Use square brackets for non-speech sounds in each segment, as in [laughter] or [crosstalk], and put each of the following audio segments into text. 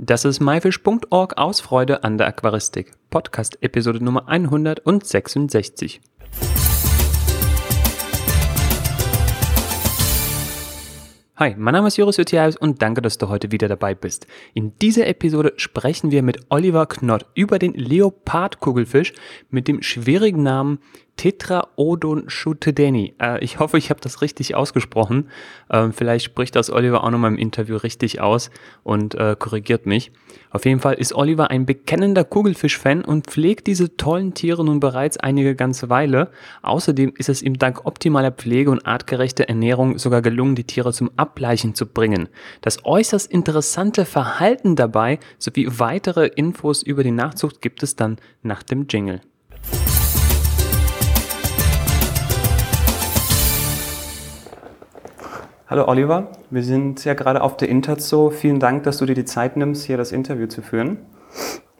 Das ist myfish.org aus Freude an der Aquaristik. Podcast Episode Nummer 166. Hi, mein Name ist Joris Jutiaus und danke, dass du heute wieder dabei bist. In dieser Episode sprechen wir mit Oliver Knott über den Leopardkugelfisch mit dem schwierigen Namen Tetraodon Schutedeni. Äh, ich hoffe, ich habe das richtig ausgesprochen. Ähm, vielleicht spricht das Oliver auch nochmal im Interview richtig aus und äh, korrigiert mich. Auf jeden Fall ist Oliver ein bekennender Kugelfisch-Fan und pflegt diese tollen Tiere nun bereits einige ganze Weile. Außerdem ist es ihm dank optimaler Pflege und artgerechter Ernährung sogar gelungen, die Tiere zum Ableichen zu bringen. Das äußerst interessante Verhalten dabei sowie weitere Infos über die Nachzucht gibt es dann nach dem Jingle. Hallo Oliver, wir sind ja gerade auf der Interzo. Vielen Dank, dass du dir die Zeit nimmst, hier das Interview zu führen.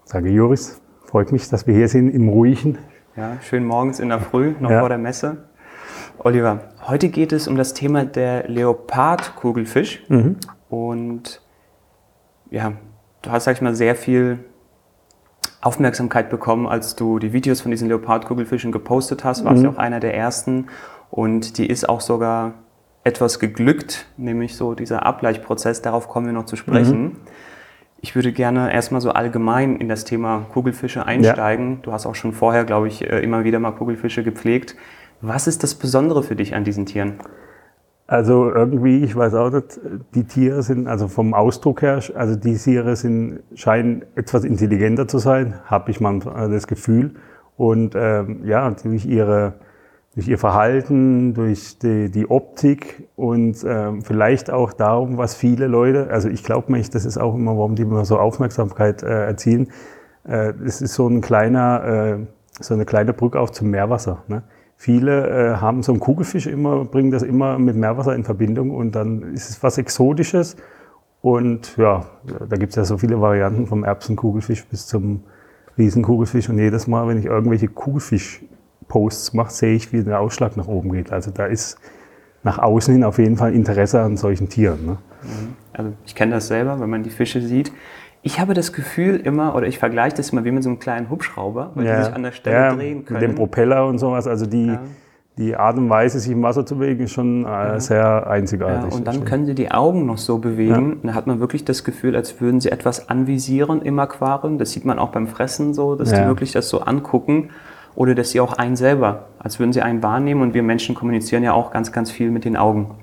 Sage Joris, freut mich, dass wir hier sind im Ruhigen. Ja, schön morgens in der Früh, noch ja. vor der Messe. Oliver, heute geht es um das Thema der Leopardkugelfisch. Mhm. Und ja, du hast, sag ich mal, sehr viel Aufmerksamkeit bekommen, als du die Videos von diesen Leopardkugelfischen gepostet hast. Warst mhm. ja auch einer der ersten. Und die ist auch sogar etwas geglückt, nämlich so dieser Abgleichprozess, darauf kommen wir noch zu sprechen. Mhm. Ich würde gerne erstmal so allgemein in das Thema Kugelfische einsteigen. Ja. Du hast auch schon vorher, glaube ich, äh, immer wieder mal Kugelfische gepflegt. Was ist das Besondere für dich an diesen Tieren? Also irgendwie, ich weiß auch nicht, die Tiere sind, also vom Ausdruck her, also die Tiere sind, scheinen etwas intelligenter zu sein, habe ich manchmal das Gefühl. Und ähm, ja, durch ihre durch ihr Verhalten, durch die, die Optik und ähm, vielleicht auch darum, was viele Leute, also ich glaube mich, das ist auch immer, warum die immer so Aufmerksamkeit äh, erzielen. Äh, es ist so ein kleiner, äh, so eine kleine Brücke auch zum Meerwasser. Ne? Viele äh, haben so einen Kugelfisch immer, bringen das immer mit Meerwasser in Verbindung und dann ist es was Exotisches. Und ja, da gibt es ja so viele Varianten vom Erbsenkugelfisch bis zum Riesenkugelfisch. Und jedes Mal, wenn ich irgendwelche Kugelfisch Posts macht, sehe ich, wie der Ausschlag nach oben geht. Also da ist nach außen hin auf jeden Fall Interesse an solchen Tieren. Ne? Mhm. Also ich kenne das selber, wenn man die Fische sieht. Ich habe das Gefühl immer, oder ich vergleiche das immer wie mit so einem kleinen Hubschrauber, weil ja. die sich an der Stelle ja, drehen können. Mit dem Propeller und sowas. Also die, ja. die Art und Weise, sich im Wasser zu bewegen, ist schon äh, sehr einzigartig. und dann können sie die Augen noch so bewegen. Dann hat man wirklich das Gefühl, als würden sie etwas anvisieren im Aquarium. Das sieht man auch beim Fressen so, dass die wirklich das so angucken oder dass sie auch einen selber, als würden sie einen wahrnehmen und wir Menschen kommunizieren ja auch ganz, ganz viel mit den Augen.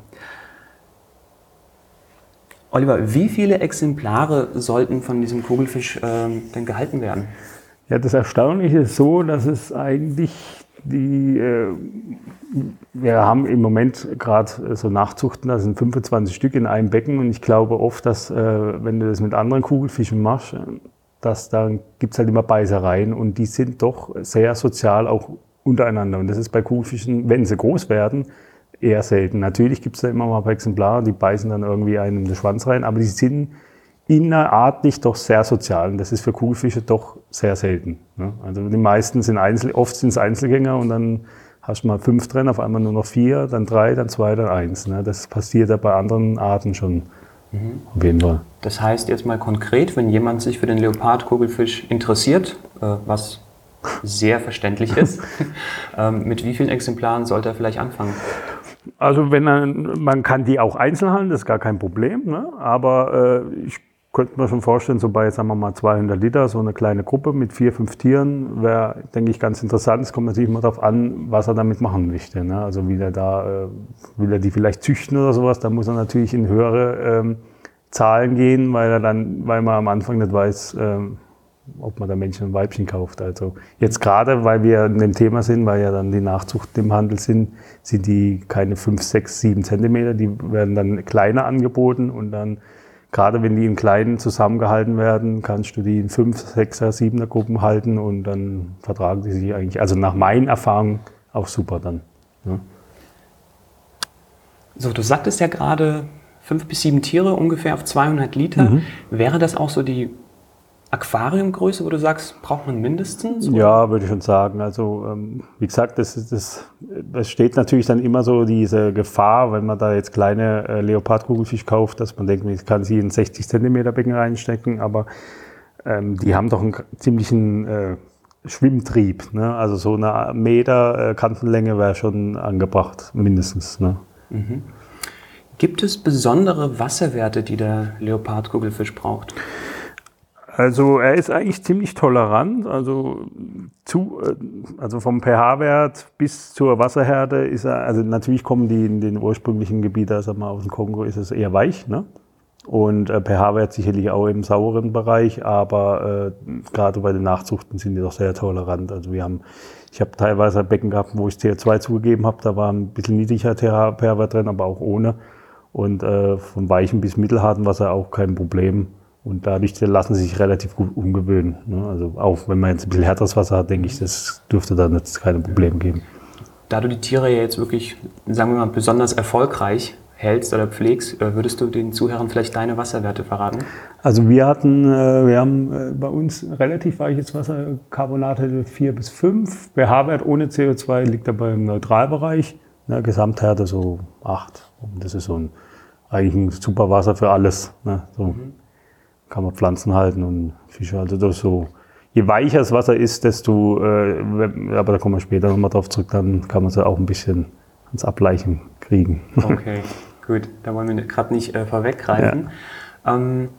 Oliver, wie viele Exemplare sollten von diesem Kugelfisch äh, denn gehalten werden? Ja, das Erstaunliche ist so, dass es eigentlich die, äh, wir haben im Moment gerade so Nachzuchten, da sind 25 Stück in einem Becken und ich glaube oft, dass äh, wenn du das mit anderen Kugelfischen machst, dass dann gibt es halt immer Beißereien und die sind doch sehr sozial auch untereinander. Und das ist bei Kuhfischen, wenn sie groß werden, eher selten. Natürlich gibt es da immer mal ein paar Exemplare, die beißen dann irgendwie einen in den Schwanz rein, aber die sind innerartlich doch sehr sozial. Und das ist für Kugelfische doch sehr selten. Ne? Also die meisten sind Einzel, oft sind es Einzelgänger und dann hast du mal fünf drin, auf einmal nur noch vier, dann drei, dann zwei, dann eins. Ne? Das passiert ja bei anderen Arten schon Mhm. Auf jeden Fall. Das heißt jetzt mal konkret, wenn jemand sich für den Leopardkugelfisch interessiert, äh, was sehr verständlich ist, [laughs] ähm, mit wie vielen Exemplaren sollte er vielleicht anfangen? Also wenn er, man kann die auch einzeln halten, das ist gar kein Problem. Ne? Aber äh, ich könnte mir schon vorstellen, so bei, sagen wir mal, 200 Liter, so eine kleine Gruppe mit vier, fünf Tieren, wäre, denke ich, ganz interessant. Es kommt natürlich immer darauf an, was er damit machen möchte. Ne? Also will er da, äh, will er die vielleicht züchten oder sowas, da muss er natürlich in höhere ähm, Zahlen gehen, weil er dann, weil man am Anfang nicht weiß, ähm, ob man da Männchen und Weibchen kauft. Also jetzt gerade, weil wir in dem Thema sind, weil ja dann die Nachzucht im Handel sind, sind die keine 5, 6, 7 Zentimeter, die werden dann kleiner angeboten und dann Gerade wenn die in kleinen zusammengehalten werden, kannst du die in 5, 6er, 7er Gruppen halten und dann vertragen die sich eigentlich, also nach meinen Erfahrungen auch super dann. Ja. So, du sagtest ja gerade fünf bis sieben Tiere ungefähr auf 200 Liter. Mhm. Wäre das auch so die Aquariumgröße, wo du sagst, braucht man mindestens? Oder? Ja, würde ich schon sagen. Also ähm, wie gesagt, das, das, das steht natürlich dann immer so diese Gefahr, wenn man da jetzt kleine äh, Leopardkugelfisch kauft, dass man denkt, ich kann sie in 60 Zentimeter Becken reinstecken, aber ähm, die haben doch einen ziemlichen äh, Schwimmtrieb. Ne? Also so eine Meter äh, Kantenlänge wäre schon angebracht, mindestens. Ne? Mhm. Gibt es besondere Wasserwerte, die der Leopardkugelfisch braucht? Also er ist eigentlich ziemlich tolerant. Also, zu, äh, also vom pH-Wert bis zur Wasserhärte ist er, also natürlich kommen die in den ursprünglichen Gebieten, also mal aus dem Kongo, ist es eher weich. Ne? Und äh, pH-Wert sicherlich auch im sauren Bereich, aber äh, gerade bei den Nachzuchten sind die doch sehr tolerant. Also wir haben, ich habe teilweise Becken gehabt, wo ich CO2 zugegeben habe, da war ein bisschen niedriger pH-Wert drin, aber auch ohne. Und äh, von weichen bis mittelharten Wasser auch kein Problem. Und dadurch lassen sie sich relativ gut umgewöhnen. Ne? Also auch wenn man jetzt ein bisschen härteres Wasser hat, denke ich, das dürfte dann jetzt keine Probleme geben. Da du die Tiere ja jetzt wirklich, sagen wir mal, besonders erfolgreich hältst oder pflegst, äh, würdest du den Zuhörern vielleicht deine Wasserwerte verraten? Also wir hatten, äh, wir haben äh, bei uns relativ weiches Wasser, Carbonate 4 bis 5. pH-Wert ohne CO2 liegt dabei im Neutralbereich. Ne, Gesamthärte so 8. Und das ist so ein, eigentlich ein super Wasser für alles. Ne? So mhm. Kann man Pflanzen halten und Fische. Also das so, je weicher das Wasser ist, desto, äh, aber da kommen wir später nochmal drauf zurück, dann kann man es auch ein bisschen ans Ableichen kriegen. [laughs] Okay. Gut, da wollen wir gerade nicht äh, vorweggreifen. Ja. Ähm,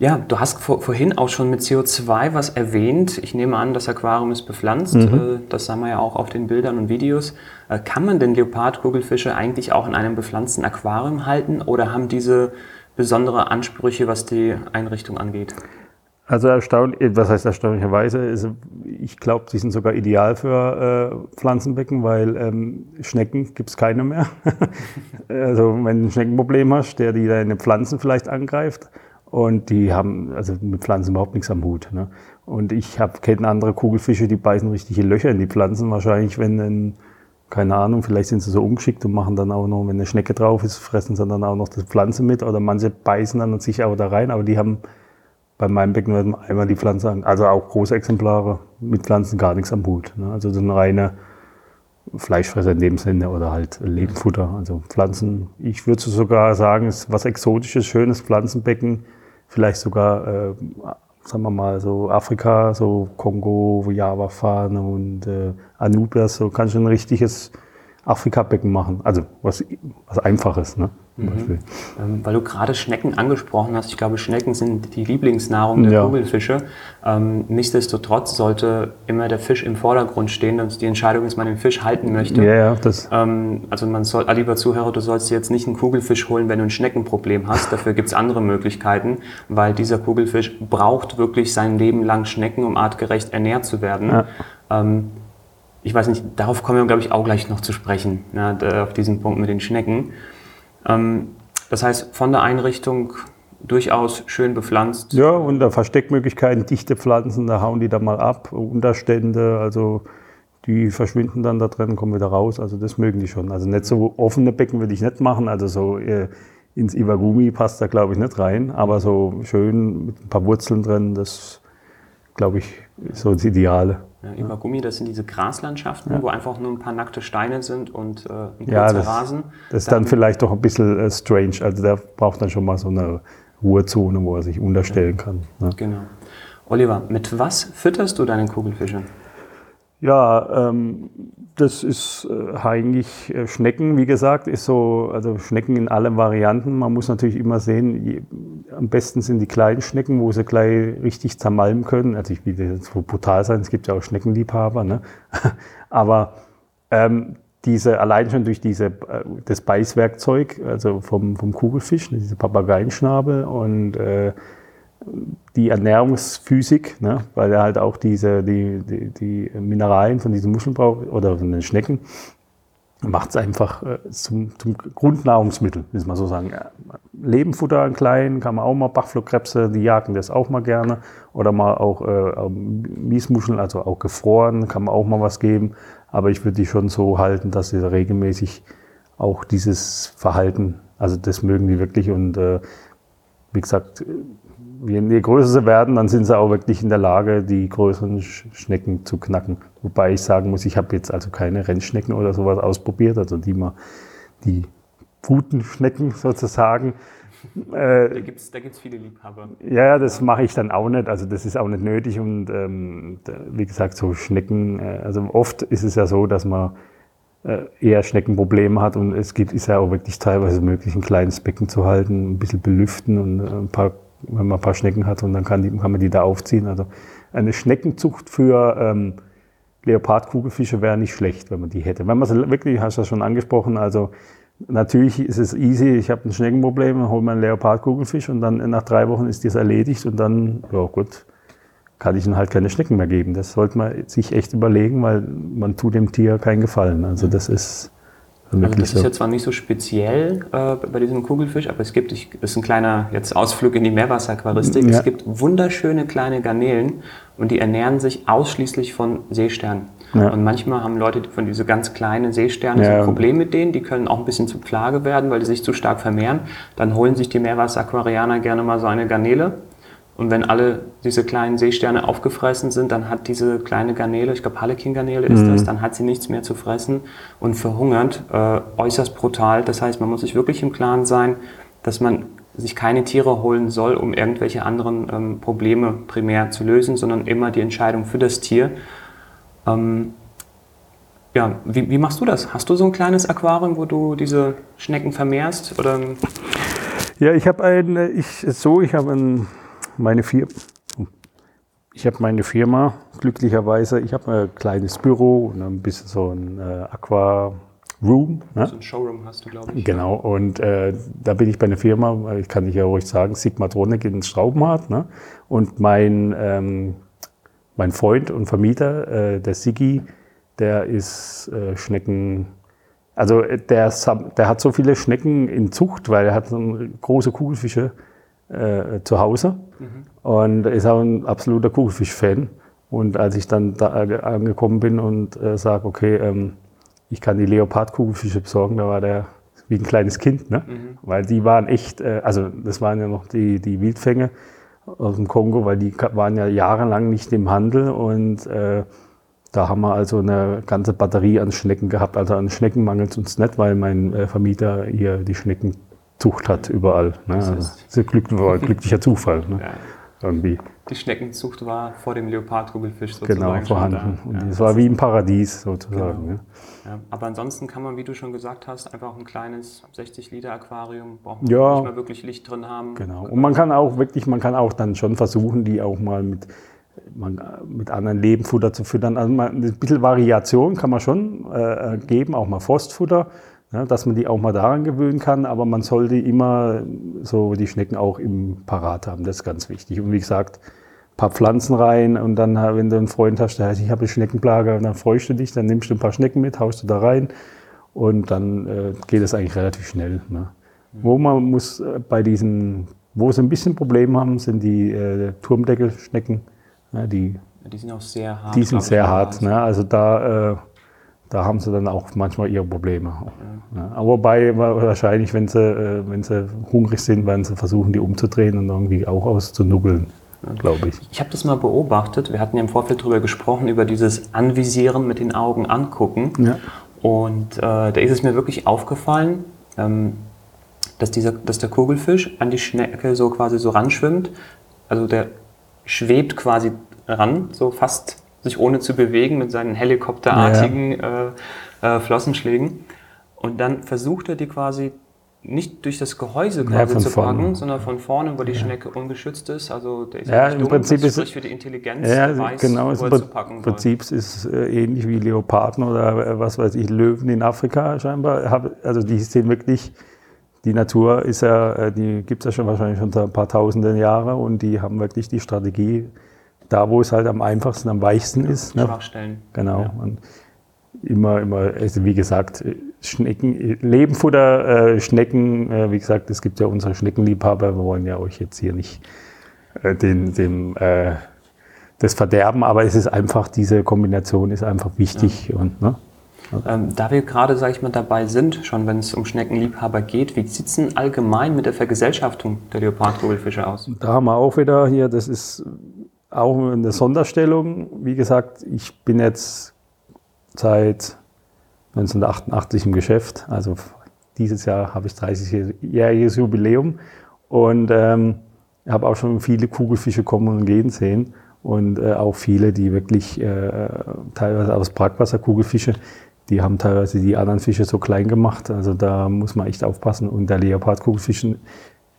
ja, du hast vor, vorhin auch schon mit CO2 was erwähnt. Ich nehme an, das Aquarium ist bepflanzt. Mhm. Äh, das sah man ja auch auf den Bildern und Videos. Äh, kann man denn Leopardkugelfische eigentlich auch in einem bepflanzten Aquarium halten oder haben diese besondere Ansprüche, was die Einrichtung angeht? Also erstaunlich, was heißt erstaunlicherweise? Ist, ich glaube, die sind sogar ideal für äh, Pflanzenbecken, weil ähm, Schnecken gibt es keine mehr. [laughs] also wenn du ein Schneckenproblem hast, der die deine Pflanzen vielleicht angreift und die haben also mit Pflanzen überhaupt nichts am Hut. Ne? Und ich habe kenne andere Kugelfische, die beißen richtige Löcher in die Pflanzen. Wahrscheinlich, wenn ein, keine Ahnung, vielleicht sind sie so ungeschickt und machen dann auch noch, wenn eine Schnecke drauf ist, fressen sie dann auch noch die Pflanze mit oder manche beißen dann sich auch da rein, aber die haben bei meinem Becken einmal die Pflanze, also auch große Exemplare mit Pflanzen gar nichts am Hut. Ne? Also sind reine Fleischfresser in dem Sinne oder halt Lebendfutter. Also Pflanzen, ich würde sogar sagen, ist was Exotisches, schönes Pflanzenbecken, vielleicht sogar, äh, sagen wir mal, so Afrika, so Kongo, Java-Fahne und äh, Anubias, so kann schon ein richtiges Afrika-Becken machen. Also was, was Einfaches. Ne? Mhm. Ähm, weil du gerade Schnecken angesprochen hast. Ich glaube, Schnecken sind die Lieblingsnahrung der ja. Kugelfische. Ähm, nichtsdestotrotz sollte immer der Fisch im Vordergrund stehen und die Entscheidung ist, man den Fisch halten möchte. Ja, ja, das. Ähm, also man soll, ah, lieber Zuhörer, du sollst dir jetzt nicht einen Kugelfisch holen, wenn du ein Schneckenproblem hast. Dafür gibt es andere Möglichkeiten, weil dieser Kugelfisch braucht wirklich sein Leben lang Schnecken, um artgerecht ernährt zu werden. Ja. Ähm, ich weiß nicht, darauf kommen wir, glaube ich, auch gleich noch zu sprechen, ne, auf diesen Punkt mit den Schnecken. Ähm, das heißt, von der Einrichtung durchaus schön bepflanzt. Ja, da Versteckmöglichkeiten, dichte Pflanzen, da hauen die dann mal ab, Unterstände, also die verschwinden dann da drin, kommen wieder raus, also das mögen die schon. Also nicht so offene Becken würde ich nicht machen, also so äh, ins Iwagumi passt da glaube ich nicht rein, aber so schön mit ein paar Wurzeln drin, das glaube ich so das Ideale. Ja, Iwagumi, das sind diese Graslandschaften, ja. wo einfach nur ein paar nackte Steine sind und äh, ein kurzer ja, das, Rasen. Das ist dann, dann vielleicht doch ein bisschen äh, strange. Also der braucht dann schon mal so eine Ruhezone, wo er sich unterstellen ja. kann. Ne? Genau. Oliver, mit was fütterst du deine Kugelfische? Ja, ähm, das ist äh, eigentlich äh, Schnecken, wie gesagt, ist so, also Schnecken in allen Varianten. Man muss natürlich immer sehen, je, am besten sind die kleinen Schnecken, wo sie gleich richtig zermalmen können. Also ich will jetzt so brutal sein, es gibt ja auch Schneckenliebhaber, ne? [laughs] aber ähm, diese, allein schon durch diese, äh, das Beißwerkzeug, also vom, vom Kugelfisch, diese Papageienschnabel und äh, die Ernährungsphysik, ne, weil er halt auch diese, die, die, die Mineralien von diesen Muscheln braucht oder von den Schnecken, macht es einfach äh, zum, zum Grundnahrungsmittel, muss man so sagen. Lebenfutter an kleinen, kann man auch mal Bachflohkrebse, die jagen das auch mal gerne. Oder mal auch äh, Miesmuscheln, also auch gefroren, kann man auch mal was geben. Aber ich würde die schon so halten, dass sie regelmäßig auch dieses Verhalten, also das mögen die wirklich und äh, wie gesagt, je, größer sie werden, dann sind sie auch wirklich in der Lage, die größeren Schnecken zu knacken. Wobei ich sagen muss, ich habe jetzt also keine Rennschnecken oder sowas ausprobiert, also die mal die guten Schnecken sozusagen. Äh, da gibt es da gibt's viele Liebhaber. Ja, das mache ich dann auch nicht. Also das ist auch nicht nötig. Und ähm, wie gesagt, so Schnecken, äh, also oft ist es ja so, dass man äh, eher Schneckenprobleme hat und es gibt, ist ja auch wirklich teilweise möglich, ein kleines Becken zu halten, ein bisschen belüften und ein paar, wenn man ein paar Schnecken hat und dann kann, die, kann man die da aufziehen. Also eine Schneckenzucht für ähm, Leopardkugelfische wäre nicht schlecht, wenn man die hätte. Wenn man sie wirklich, hast du das schon angesprochen, also natürlich ist es easy, ich habe ein Schneckenproblem, hole mir einen Leopardkugelfisch und dann nach drei Wochen ist das erledigt und dann, ja gut, kann ich ihnen halt keine Schnecken mehr geben. Das sollte man sich echt überlegen, weil man tut dem Tier keinen Gefallen. Also das ist also das ist ja zwar nicht so speziell äh, bei diesem Kugelfisch, aber es gibt, ich, das ist ein kleiner jetzt Ausflug in die Meerwasseraquaristik, ja. es gibt wunderschöne kleine Garnelen und die ernähren sich ausschließlich von Seesternen. Ja. Und manchmal haben Leute von diese ganz kleinen Seesterne ja. so ein Problem mit denen, die können auch ein bisschen zu Plage werden, weil die sich zu stark vermehren. Dann holen sich die Meerwasseraquarianer gerne mal so eine Garnele und wenn alle diese kleinen Seesterne aufgefressen sind, dann hat diese kleine Garnele, ich glaube Harlequin-Garnele ist mhm. das, dann hat sie nichts mehr zu fressen und verhungert äh, äußerst brutal. Das heißt, man muss sich wirklich im Klaren sein, dass man sich keine Tiere holen soll, um irgendwelche anderen ähm, Probleme primär zu lösen, sondern immer die Entscheidung für das Tier. Ähm, ja, wie, wie, machst du das? Hast du so ein kleines Aquarium, wo du diese Schnecken vermehrst? Oder? Ja, ich habe ein, ich so, ich habe ein meine Firma. Ich habe meine Firma glücklicherweise. Ich habe ein kleines Büro und ein bisschen so ein äh, Aqua Room. Ne? So ein Showroom hast du, glaube ich. Genau, und äh, da bin ich bei einer Firma, ich kann dich ja ruhig sagen, Sigmatronic in Straubenhardt. Ne? Und mein, ähm, mein Freund und Vermieter, äh, der Sigi, der ist äh, Schnecken, also äh, der, der hat so viele Schnecken in Zucht, weil er hat so große Kugelfische äh, zu Hause mhm. und ist auch ein absoluter Kugelfisch-Fan. Und als ich dann da angekommen bin und äh, sage, okay, ähm, ich kann die Leopard-Kugelfische besorgen, da war der wie ein kleines Kind, ne? Mhm. weil die waren echt, äh, also das waren ja noch die, die Wildfänge aus dem Kongo, weil die waren ja jahrelang nicht im Handel und äh, da haben wir also eine ganze Batterie an Schnecken gehabt. Also an Schnecken mangelt es uns nicht, weil mein äh, Vermieter hier die Schnecken Zucht hat überall. Ne? Das, also, ist ein Glück, glücklicher Zufall. Ne? [laughs] Ja. Irgendwie. Die Schneckenzucht war vor dem Leopardkugelfisch sozusagen. Genau, vorhanden. Und ja, es war wie im Paradies sozusagen. Genau. Ja. aber ansonsten kann man, wie du schon gesagt hast, einfach ein kleines 60 Liter Aquarium, braucht man ja, nicht mehr wirklich Licht drin haben. Genau. Und man kann auch wirklich, man kann auch dann schon versuchen, die auch mal mit, man, mit anderen Lebenfutter zu füttern. Also man, ein bisschen Variation kann man schon äh, geben, auch mal Forstfutter ja, dass man die auch mal daran gewöhnen kann, aber man sollte immer so die Schnecken auch im Parat haben, das ist ganz wichtig. Und wie gesagt, ein paar Pflanzen rein und dann, wenn du einen Freund hast, der heißt, ich habe eine Schneckenplage, und dann freust du dich, dann nimmst du ein paar Schnecken mit, haust du da rein und dann äh, geht es eigentlich relativ schnell. Ne? Mhm. Wo man muss äh, bei diesen, wo sie ein bisschen Probleme haben, sind die äh, Turmdeckelschnecken. Ja, die, die sind auch sehr hart. Die sind sehr hart. Ne? Also da äh, da haben sie dann auch manchmal ihre Probleme. Ja. Aber wobei wahrscheinlich, wenn sie, äh, wenn sie hungrig sind, werden sie versuchen, die umzudrehen und irgendwie auch auszunubbeln, glaube ich. Ich habe das mal beobachtet. Wir hatten ja im Vorfeld darüber gesprochen, über dieses Anvisieren mit den Augen angucken. Ja. Und äh, da ist es mir wirklich aufgefallen, ähm, dass, dieser, dass der Kugelfisch an die Schnecke so quasi so ranschwimmt. Also der schwebt quasi ran, so fast sich ohne zu bewegen mit seinen helikopterartigen ja. äh, äh, Flossenschlägen. Und dann versucht er die quasi nicht durch das Gehäuse quasi ja, zu packen, sondern von vorne, wo die Schnecke ungeschützt ist. Also der ist ja, im dumm, Prinzip ist für die Intelligenz ja, weiß, genau, wo er zu packen Prinzip soll. ist äh, ähnlich wie Leoparden oder äh, was weiß ich, Löwen in Afrika scheinbar. Also die sind wirklich, die Natur ist ja, äh, die gibt es ja schon wahrscheinlich schon ein paar tausende Jahre und die haben wirklich die Strategie, da, wo es halt am einfachsten, am weichsten ist. Ne? Schwachstellen. Genau. Ja. Und immer, immer, also wie gesagt, Schnecken, Lebenfutter, äh, Schnecken, äh, wie gesagt, es gibt ja unsere Schneckenliebhaber, wir wollen ja euch jetzt hier nicht äh, den, dem, äh, das verderben, aber es ist einfach, diese Kombination ist einfach wichtig. Ja. Und, ne? Ähm, da wir gerade, sage ich mal, dabei sind, schon wenn es um Schneckenliebhaber geht, wie sieht es denn allgemein mit der Vergesellschaftung der Leopardkugelfische aus? Da haben wir auch wieder hier, das ist auch eine Sonderstellung. Wie gesagt, ich bin jetzt seit 1988 im Geschäft, also dieses Jahr habe ich 30-jähriges Jubiläum und ähm, habe auch schon viele Kugelfische kommen und gehen sehen und äh, auch viele, die wirklich äh, teilweise aus Brackwasserkugelfische, die haben teilweise die anderen Fische so klein gemacht. Also da muss man echt aufpassen. Und der Leopardkugelfisch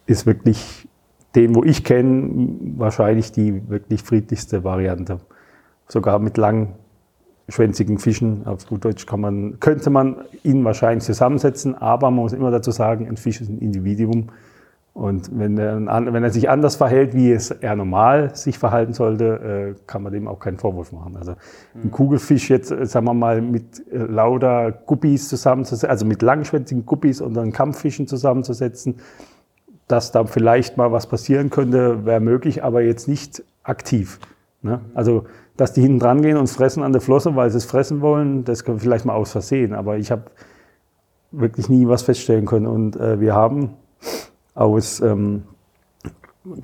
ist wirklich den, wo ich kenne, wahrscheinlich die wirklich friedlichste Variante. Sogar mit langschwänzigen Fischen, auf gut Deutsch kann man, könnte man ihn wahrscheinlich zusammensetzen, aber man muss immer dazu sagen, ein Fisch ist ein Individuum und wenn er, wenn er sich anders verhält, wie es er normal sich verhalten sollte, äh, kann man dem auch keinen Vorwurf machen. Also ein mhm. Kugelfisch jetzt, äh, sagen wir mal, mit äh, lauter Guppies zusammenzusetzen, also mit langschwänzigen Guppies und dann Kampffischen zusammenzusetzen, dass da vielleicht mal was passieren könnte, wäre möglich, aber jetzt nicht aktiv. Ne? Also, dass die hinten dran gehen und fressen an der Flosse, weil sie es fressen wollen, das können wir vielleicht mal aus Versehen. Aber ich habe wirklich nie was feststellen können. Und äh, wir haben aus, ähm,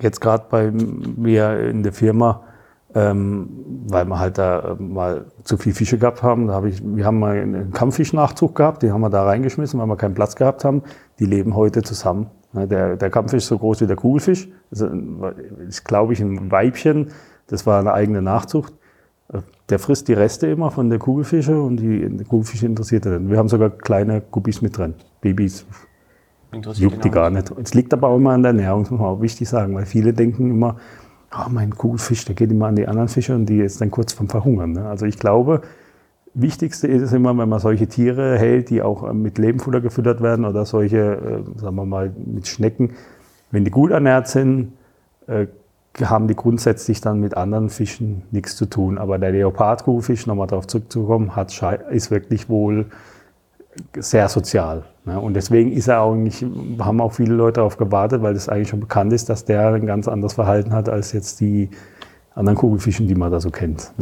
jetzt gerade bei mir in der Firma, ähm, weil wir halt da äh, mal zu viel Fische gehabt haben. Da hab ich, wir haben mal einen Kampffischnachzug gehabt, den haben wir da reingeschmissen, weil wir keinen Platz gehabt haben. Die leben heute zusammen. Der, der Kampffisch ist so groß wie der Kugelfisch. Das ist, glaube ich, ein Weibchen. Das war eine eigene Nachzucht. Der frisst die Reste immer von der Kugelfische und die, die Kugelfische interessiert er dann. Wir haben sogar kleine Guppies mit drin. Babys, Interessiert Juckt die gar nicht. Es liegt aber auch immer an der Ernährung, das muss man auch wichtig sagen, weil viele denken immer, oh, mein Kugelfisch, der geht immer an die anderen Fische und die ist dann kurz vom Verhungern. Ne? Also ich glaube, Wichtigste ist immer, wenn man solche Tiere hält, die auch mit Lebenfutter gefüttert werden oder solche, äh, sagen wir mal, mit Schnecken, wenn die gut ernährt sind, äh, haben die grundsätzlich dann mit anderen Fischen nichts zu tun. Aber der Leopardkugelfisch, nochmal darauf zurückzukommen, hat, ist wirklich wohl sehr sozial. Ne? Und deswegen ist er auch nicht, haben auch viele Leute darauf gewartet, weil es eigentlich schon bekannt ist, dass der ein ganz anderes Verhalten hat als jetzt die anderen Kugelfischen, die man da so kennt.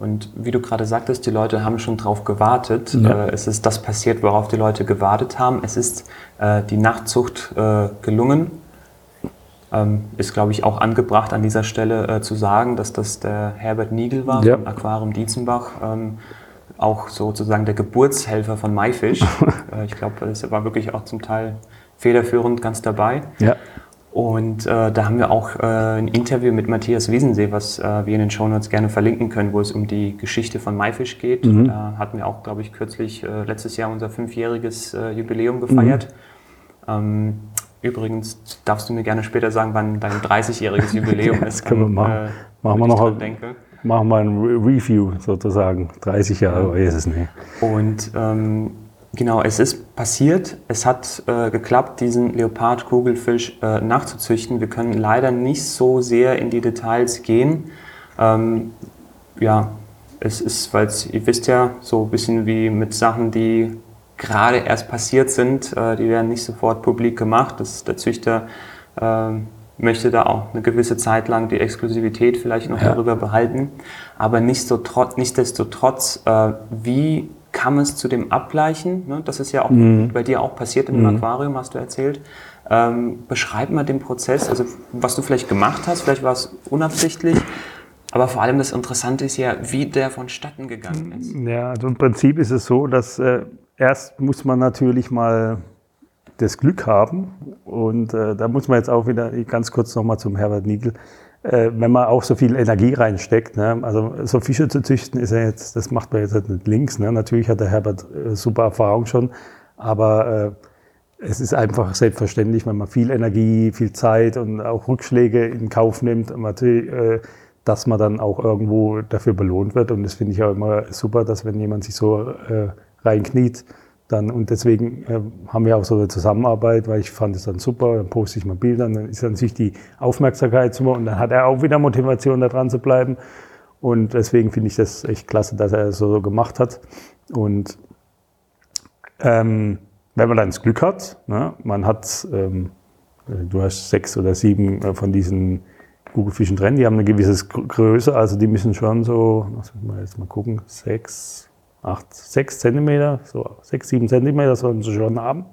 Und wie du gerade sagtest, die Leute haben schon darauf gewartet. Ja. Äh, es ist das passiert, worauf die Leute gewartet haben. Es ist äh, die Nachtzucht äh, gelungen. Ähm, ist, glaube ich, auch angebracht an dieser Stelle äh, zu sagen, dass das der Herbert Niegel war ja. vom Aquarium Dietzenbach. Ähm, auch sozusagen der Geburtshelfer von MyFish. [laughs] Äh, ich glaube, das war wirklich auch zum Teil federführend ganz dabei. Ja. Und äh, da haben wir auch äh, ein Interview mit Matthias Wiesensee, was äh, wir in den Shownotes gerne verlinken können, wo es um die Geschichte von MyFish geht. Mhm. Da hatten wir auch, glaube ich, kürzlich äh, letztes Jahr unser fünfjähriges äh, Jubiläum gefeiert. Mhm. Ähm, übrigens darfst du mir gerne später sagen, wann dein 30-jähriges Jubiläum [laughs] ist. Das können wir machen. machen wir noch. Denke machen wir ein Review sozusagen. 30 Jahre ja. ist es nicht. Und ähm, genau, es ist passiert. Es hat äh, geklappt, diesen Leopard-Kugelfisch äh, nachzuzüchten. Wir können leider nicht so sehr in die Details gehen. Ähm, ja, es ist, weil ihr wisst ja, so ein bisschen wie mit Sachen, die gerade erst passiert sind, äh, die werden nicht sofort publik gemacht. Das, der Züchter ähm, möchte da auch eine gewisse Zeit lang die Exklusivität vielleicht noch ja. darüber behalten. Aber nichtsdestotrotz, nichtsdestotrotz äh, wie kam es zu dem Abgleichen? Ne? Das ist ja auch mhm. bei dir auch passiert im mhm. Aquarium, hast du erzählt. Ähm, beschreib mal den Prozess, also was du vielleicht gemacht hast, vielleicht war es unabsichtlich, aber vor allem das Interessante ist ja, wie der vonstatten gegangen ist. Ja, also im Prinzip ist es so, dass äh, erst muss man natürlich mal das Glück haben. Und äh, da muss man jetzt auch wieder ganz kurz nochmal zum Herbert Nigel. Äh, wenn man auch so viel Energie reinsteckt, ne? also so Fische zu züchten ist ja jetzt, das macht man jetzt halt nicht links. Ne? Natürlich hat der Herbert äh, super Erfahrung schon, aber äh, es ist einfach selbstverständlich, wenn man viel Energie, viel Zeit und auch Rückschläge in Kauf nimmt, äh, dass man dann auch irgendwo dafür belohnt wird. Und das finde ich auch immer super, dass wenn jemand sich so äh, reinkniet, dann, und deswegen äh, haben wir auch so eine Zusammenarbeit, weil ich fand es dann super, dann poste ich mal Bilder, dann ist dann sich die Aufmerksamkeit super und dann hat er auch wieder Motivation, da dran zu bleiben. Und deswegen finde ich das echt klasse, dass er es so gemacht hat. Und ähm, wenn man dann das Glück hat, ne, man hat, ähm, du hast sechs oder sieben äh, von diesen Kugelfischen drin, die haben eine gewisse Größe, also die müssen schon so, lass mal jetzt mal gucken, sechs, acht, sechs Zentimeter, so sechs, sieben Zentimeter sollen sie schon haben.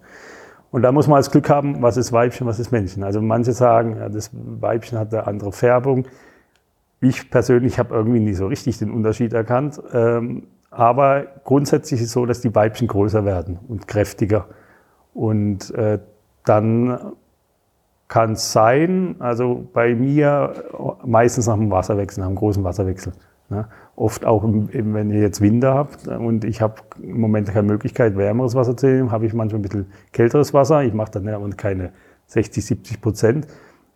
Und da muss man als Glück haben, was ist Weibchen, was ist Männchen. Also manche sagen, ja, das Weibchen hat eine andere Färbung. Ich persönlich habe irgendwie nie so richtig den Unterschied erkannt. Ähm, aber grundsätzlich ist es so, dass die Weibchen größer werden und kräftiger. Und äh, dann kann es sein, also bei mir meistens nach dem Wasserwechsel, nach einem großen Wasserwechsel. Ne? Oft auch, wenn ihr jetzt Winter habt und ich habe im Moment keine Möglichkeit, wärmeres Wasser zu nehmen, habe ich manchmal ein bisschen kälteres Wasser. Ich mache dann aber keine 60, 70 Prozent.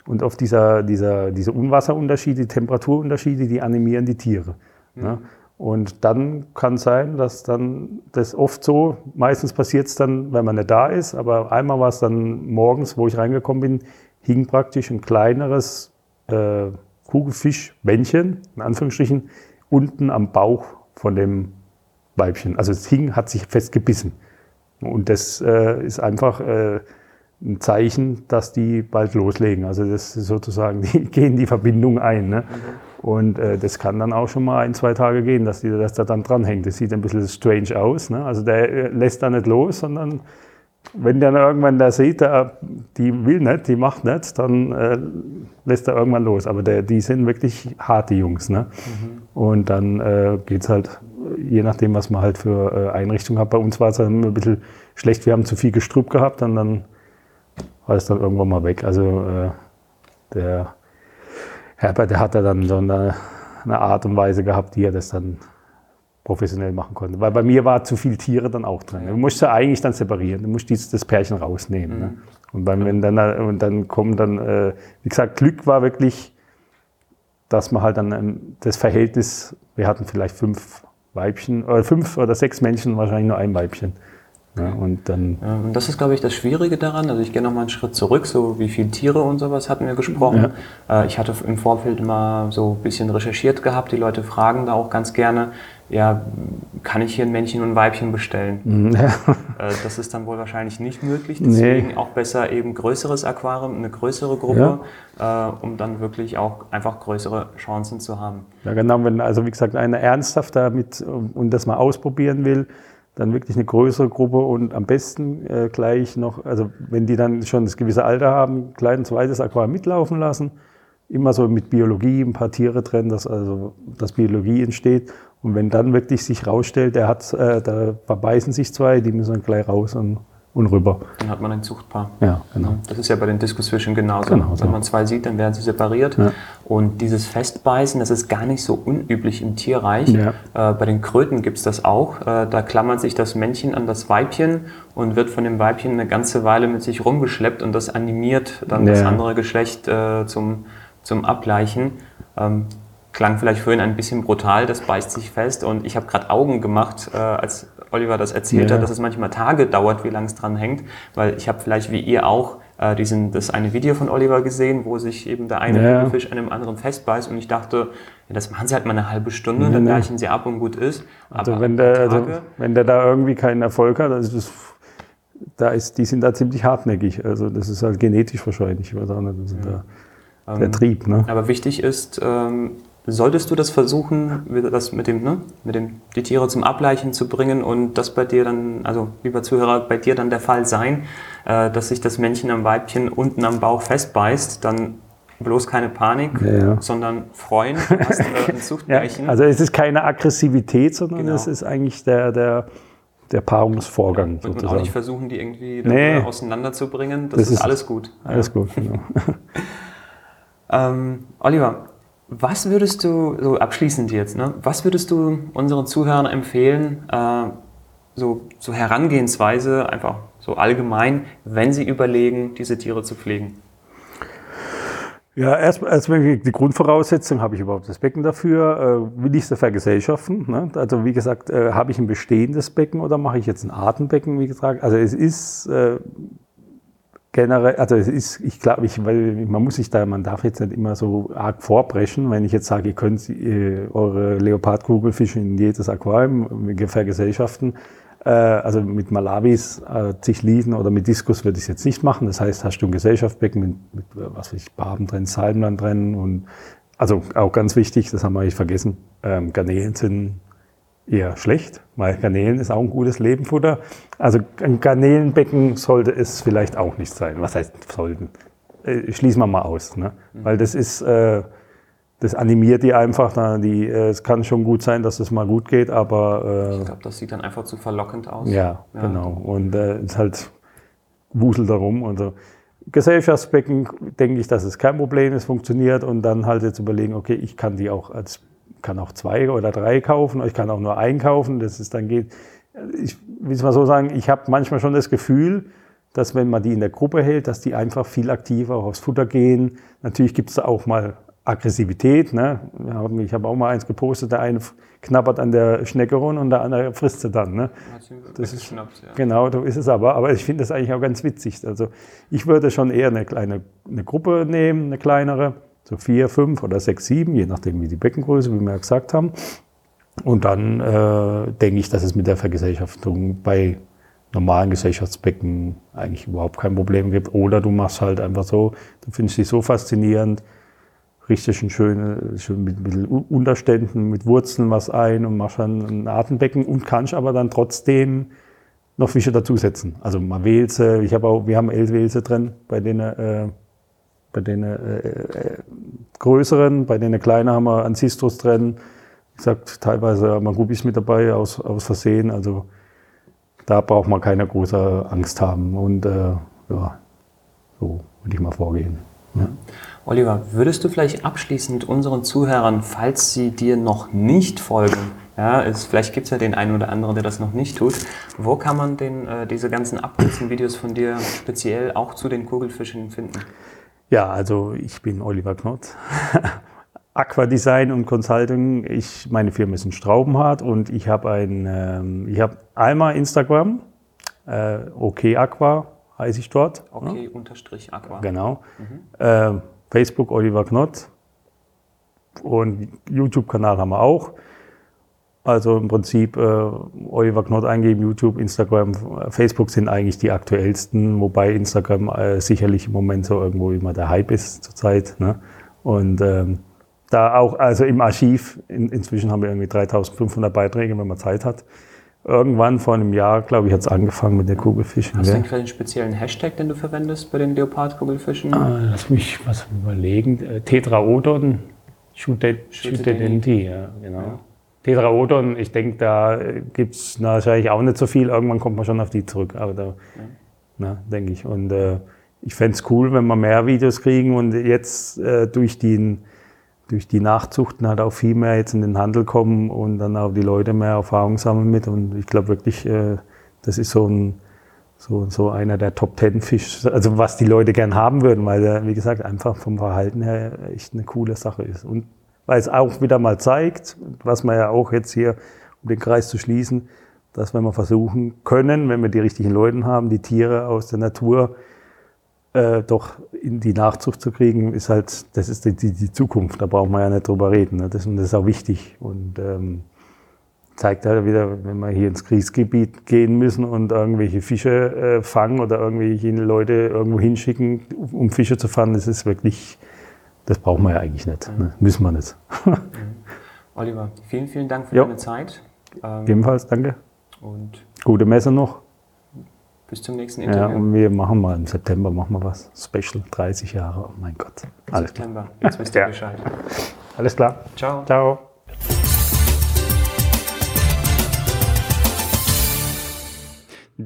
Und oft dieser, dieser, diese Unwasserunterschiede, die Temperaturunterschiede, die animieren die Tiere. Ne? Mhm. Ne? Und dann kann es sein, dass dann das oft so, meistens passiert es dann, wenn man nicht da ist, aber einmal war es dann morgens, wo ich reingekommen bin, hing praktisch ein kleineres äh, Kugelfischmännchen, in Anführungsstrichen, unten am Bauch von dem Weibchen. Also es hing, hat sich festgebissen. Und das äh, ist einfach äh, ein Zeichen, dass die bald loslegen. Also das ist sozusagen, [laughs] die gehen die Verbindung ein. Ne? Und äh, das kann dann auch schon mal ein, zwei Tage gehen, dass, die, dass der dann dranhängt. Das sieht ein bisschen strange aus. Ne? Also der äh, lässt da nicht los, sondern wenn der dann irgendwann da sieht, der, die will nicht, die macht nicht, dann äh, lässt er irgendwann los. Aber der, die sind wirklich harte Jungs. Ne? Mhm. Und dann äh, geht es halt, je nachdem, was man halt für äh, Einrichtungen hat. Bei uns war es dann ein bisschen schlecht, wir haben zu viel Gestrüpp gehabt und dann war es dann irgendwann mal weg. Also äh, der Herbert, der hat da dann so eine, eine Art und Weise gehabt, die er das dann professionell machen konnte. Weil bei mir war zu viel Tiere dann auch drin. Du musst ja eigentlich dann separieren. Du musst dieses, das Pärchen rausnehmen. Ne? Mhm. Ne? Und, beim, wenn dann, und dann kommen dann, äh, wie gesagt, Glück war wirklich, dass man halt dann ähm, das Verhältnis, wir hatten vielleicht fünf Weibchen, oder fünf oder sechs Männchen, wahrscheinlich nur ein Weibchen. Ja, und dann das ist, glaube ich, das Schwierige daran. Also ich gehe noch mal einen Schritt zurück, so wie viele Tiere und sowas hatten wir gesprochen. Ja. Äh, ich hatte im Vorfeld mal so ein bisschen recherchiert gehabt. Die Leute fragen da auch ganz gerne, ja, kann ich hier ein Männchen und ein Weibchen bestellen? Mhm, ja. Äh, [laughs] das ist dann wohl wahrscheinlich nicht möglich. Deswegen nee. auch besser eben größeres Aquarium, eine größere Gruppe, ja. Äh, um dann wirklich auch einfach größere Chancen zu haben. Ja, genau. Wenn also wie gesagt einer ernsthaft damit und das mal ausprobieren will, dann wirklich eine größere Gruppe und am besten äh, gleich noch, also wenn die dann schon das gewisse Alter haben, klein zweites Aquarium mitlaufen lassen. Immer so mit Biologie, ein paar Tiere drin, dass also dass Biologie entsteht und wenn dann wirklich sich rausstellt, der hat, äh, da verbeißen sich zwei, die müssen dann gleich raus und, und rüber. Dann hat man ein Zuchtpaar. Ja, genau. Das ist ja bei den Diskusfischen genauso. Genau, Wenn man zwei sieht, dann werden sie separiert. Ja. Und dieses Festbeißen, das ist gar nicht so unüblich im Tierreich. Ja. Äh, bei den Kröten gibt es das auch. Äh, da klammert sich das Männchen an das Weibchen und wird von dem Weibchen eine ganze Weile mit sich rumgeschleppt und das animiert dann ja. das andere Geschlecht äh, zum, zum Abgleichen. Ähm, klang vielleicht vorhin ein bisschen brutal, das beißt sich fest. Und ich habe gerade Augen gemacht, äh, als Oliver das erzählt ja. hat, dass es manchmal Tage dauert, wie lange es dran hängt. Weil ich habe vielleicht wie ihr auch äh, diesen, das eine Video von Oliver gesehen, wo sich eben der eine ja. Fisch an dem anderen festbeißt. Und ich dachte, ja, das machen sie halt mal eine halbe Stunde, ja, dann gleichen sie ab und gut ist. Also wenn der, also wenn der da irgendwie keinen Erfolg hat, also das, da ist, die sind da ziemlich hartnäckig. Also das ist halt genetisch wahrscheinlich. Ich weiß auch nicht, das ist der, der ähm, Trieb. Ne? Aber wichtig ist, ähm, Solltest du das versuchen, das mit dem, ne, mit dem, die Tiere zum Ableichen zu bringen und das bei dir dann, also lieber Zuhörer, bei dir dann der Fall sein, äh, dass sich das Männchen am Weibchen unten am Bauch festbeißt, dann bloß keine Panik, ja, ja. sondern freuen, hast äh, ein Zuchtmärchen. [laughs] Ja, also es ist keine Aggressivität, sondern genau. es ist eigentlich der, der, der Paarungsvorgang. Und, und auch nicht versuchen, die irgendwie nee. auseinanderzubringen. Das, das ist, ist, alles gut. Alles gut, genau. [laughs] ähm, Oliver, was würdest du, so abschließend jetzt, ne, was würdest du unseren Zuhörern empfehlen, äh, so, so Herangehensweise, einfach so allgemein, wenn sie überlegen, diese Tiere zu pflegen? Ja, erstmal erst die Grundvoraussetzung, habe ich überhaupt das Becken dafür? Äh, will ich es vergesellschaften? Ne? Also wie gesagt, äh, habe ich ein bestehendes Becken oder mache ich jetzt ein Artenbecken, wie gesagt? Also es ist äh, generell, also es ist, ich glaube, ich, weil man muss sich da, man darf jetzt nicht immer so arg vorbrechen, wenn ich jetzt sage, ihr könnt äh, eure Leopardkugelfische in jedes Aquarium vergesellschaften. Äh, also mit Malawis, äh, Zichliden oder mit Diskus würde ich es jetzt nicht machen. Das heißt, hast du ein Gesellschaftsbecken mit, mit was weiß ich, Barben drin, Salmland drin und also auch ganz wichtig, das haben wir eigentlich vergessen, ähm, Garnelen sind eher schlecht, weil Garnelen ist auch ein gutes Lebenfutter. Also ein Garnelenbecken sollte es vielleicht auch nicht sein. Was heißt sollten? Äh, schließen wir mal aus. Ne? Mhm. Weil das ist, äh, das animiert die einfach. Da, die, äh, es kann schon gut sein, dass es mal gut geht, aber... Äh, ich glaube, das sieht dann einfach zu verlockend aus. Ja, ja. genau. Und es äh, ist halt wuselt darum. Also Gesellschaftsbecken denke ich, dass es kein Problem ist, funktioniert und dann halt jetzt überlegen, okay, ich kann die auch als kann auch zwei oder drei kaufen, ich kann auch nur einkaufen, das ist dann geht. Ich will es mal so sagen, ich habe manchmal schon das Gefühl, dass wenn man die in der Gruppe hält, dass die einfach viel aktiver aufs Futter gehen. Natürlich gibt es da auch mal Aggressivität. Ne? Ich habe auch mal eins gepostet, der eine knabbert an der Schnecke rum und der andere frisst sie dann. Ne? Das ist, ja. Genau, so ist es aber. Aber ich finde das eigentlich auch ganz witzig. Also ich würde schon eher eine kleine eine Gruppe nehmen, eine kleinere so vier, fünf oder sechs, sieben, je nachdem wie die Beckengröße, wie wir ja gesagt haben. Und dann äh, denke ich, dass es mit der Vergesellschaftung bei normalen Gesellschaftsbecken eigentlich überhaupt kein Problem gibt. Oder du machst halt einfach so, du findest sie so faszinierend, richtest ein schöne, schön mit, mit Unterständen, mit Wurzeln was ein und machst dann ein Atembecken und kannst aber dann trotzdem noch Fische dazusetzen. Also mal Welse, ich habe auch, wir haben Elwelse drin, bei denen äh, bei den äh, äh, größeren, bei den kleinen haben wir Ancistros drin. Wie gesagt, teilweise haben wir Guppies mit dabei aus, aus Versehen. Also da braucht man keine große Angst haben. Und äh, ja, so würde ich mal vorgehen. Ja. Oliver, würdest du vielleicht abschließend unseren Zuhörern, falls sie dir noch nicht folgen, ja, es, vielleicht gibt es ja den einen oder anderen, der das noch nicht tut. Wo kann man denn äh, diese ganzen Abkürzungen-Videos von dir speziell auch zu den Kugelfischen finden? Ja, also ich bin Oliver Knott. [laughs] Aquadesign und Consulting. Ich, meine Firma ist in Straubenhardt und ich habe ein, ähm, ich habe einmal Instagram, äh, OK Aqua heiße ich dort. OK ne? unterstrich Aqua. Genau. Mhm. Äh, Facebook Oliver Knott und YouTube-Kanal haben wir auch. Also im Prinzip äh, Oliver Knott eingeben, YouTube, Instagram, Facebook sind eigentlich die aktuellsten, wobei Instagram äh, sicherlich im Moment so irgendwo immer der Hype ist zurzeit. Ne? Und ähm, da auch, also im Archiv, in, inzwischen haben wir irgendwie 3500 Beiträge, wenn man Zeit hat. Irgendwann vor einem Jahr, glaube ich, hat es angefangen mit den Kugelfischen. Hast du einen speziellen Hashtag, den du verwendest bei den Leopardkugelfischen? Ah, lass mich was überlegen. Äh, Tetraodon Schutedenti, ja, genau. Ja. Tetraodon, ich denke, da gibt es wahrscheinlich auch nicht so viel. Irgendwann kommt man schon auf die zurück. Aber da, ja. denke ich. Und äh, ich fände es cool, wenn wir mehr Videos kriegen und jetzt äh, durch, die, durch die Nachzuchten halt auch viel mehr jetzt in den Handel kommen und dann auch die Leute mehr Erfahrung sammeln mit. Und ich glaube wirklich, äh, das ist so ein so, so einer der Top Ten Fisch, also was die Leute gern haben würden, weil der, wie gesagt, einfach vom Verhalten her echt eine coole Sache ist. Und weil es auch wieder mal zeigt, was man ja auch jetzt hier, um den Kreis zu schließen, dass wir versuchen können, wenn wir die richtigen Leute haben, die Tiere aus der Natur äh, doch in die Nachzucht zu kriegen, ist halt, das ist die, die Zukunft. Da braucht man ja nicht drüber reden. Ne? Das, das, ist auch wichtig und ähm, zeigt halt wieder, wenn wir hier ins Kriegsgebiet gehen müssen und irgendwelche Fische äh, fangen oder irgendwelche Leute irgendwo hinschicken, um Fische zu fangen, das ist wirklich das brauchen wir ja eigentlich nicht. Ne? Müssen wir nicht. Mhm. Oliver, vielen, vielen Dank für jo. deine Zeit. Ähm, Ebenfalls, danke. Und Gute Messe noch. Bis zum nächsten Interview. Ja, und wir machen mal im September machen wir was. Special 30 Jahre. Oh mein Gott. Alles September. Jetzt wisst ihr ja. Bescheid. Alles klar. Ciao. Ciao.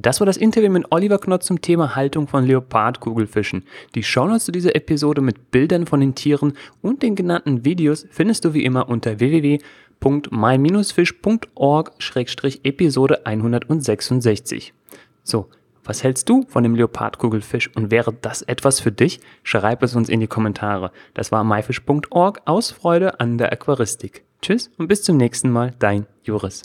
Das war das Interview mit Oliver Knott zum Thema Haltung von Leopardkugelfischen. Die Shownotes zu dieser Episode mit Bildern von den Tieren und den genannten Videos findest du wie immer unter www.my-fish.org-episode 166. So, was hältst du von dem Leopardkugelfisch und wäre das etwas für dich? Schreib es uns in die Kommentare. Das war myfish.org aus Freude an der Aquaristik. Tschüss und bis zum nächsten Mal, dein Juris.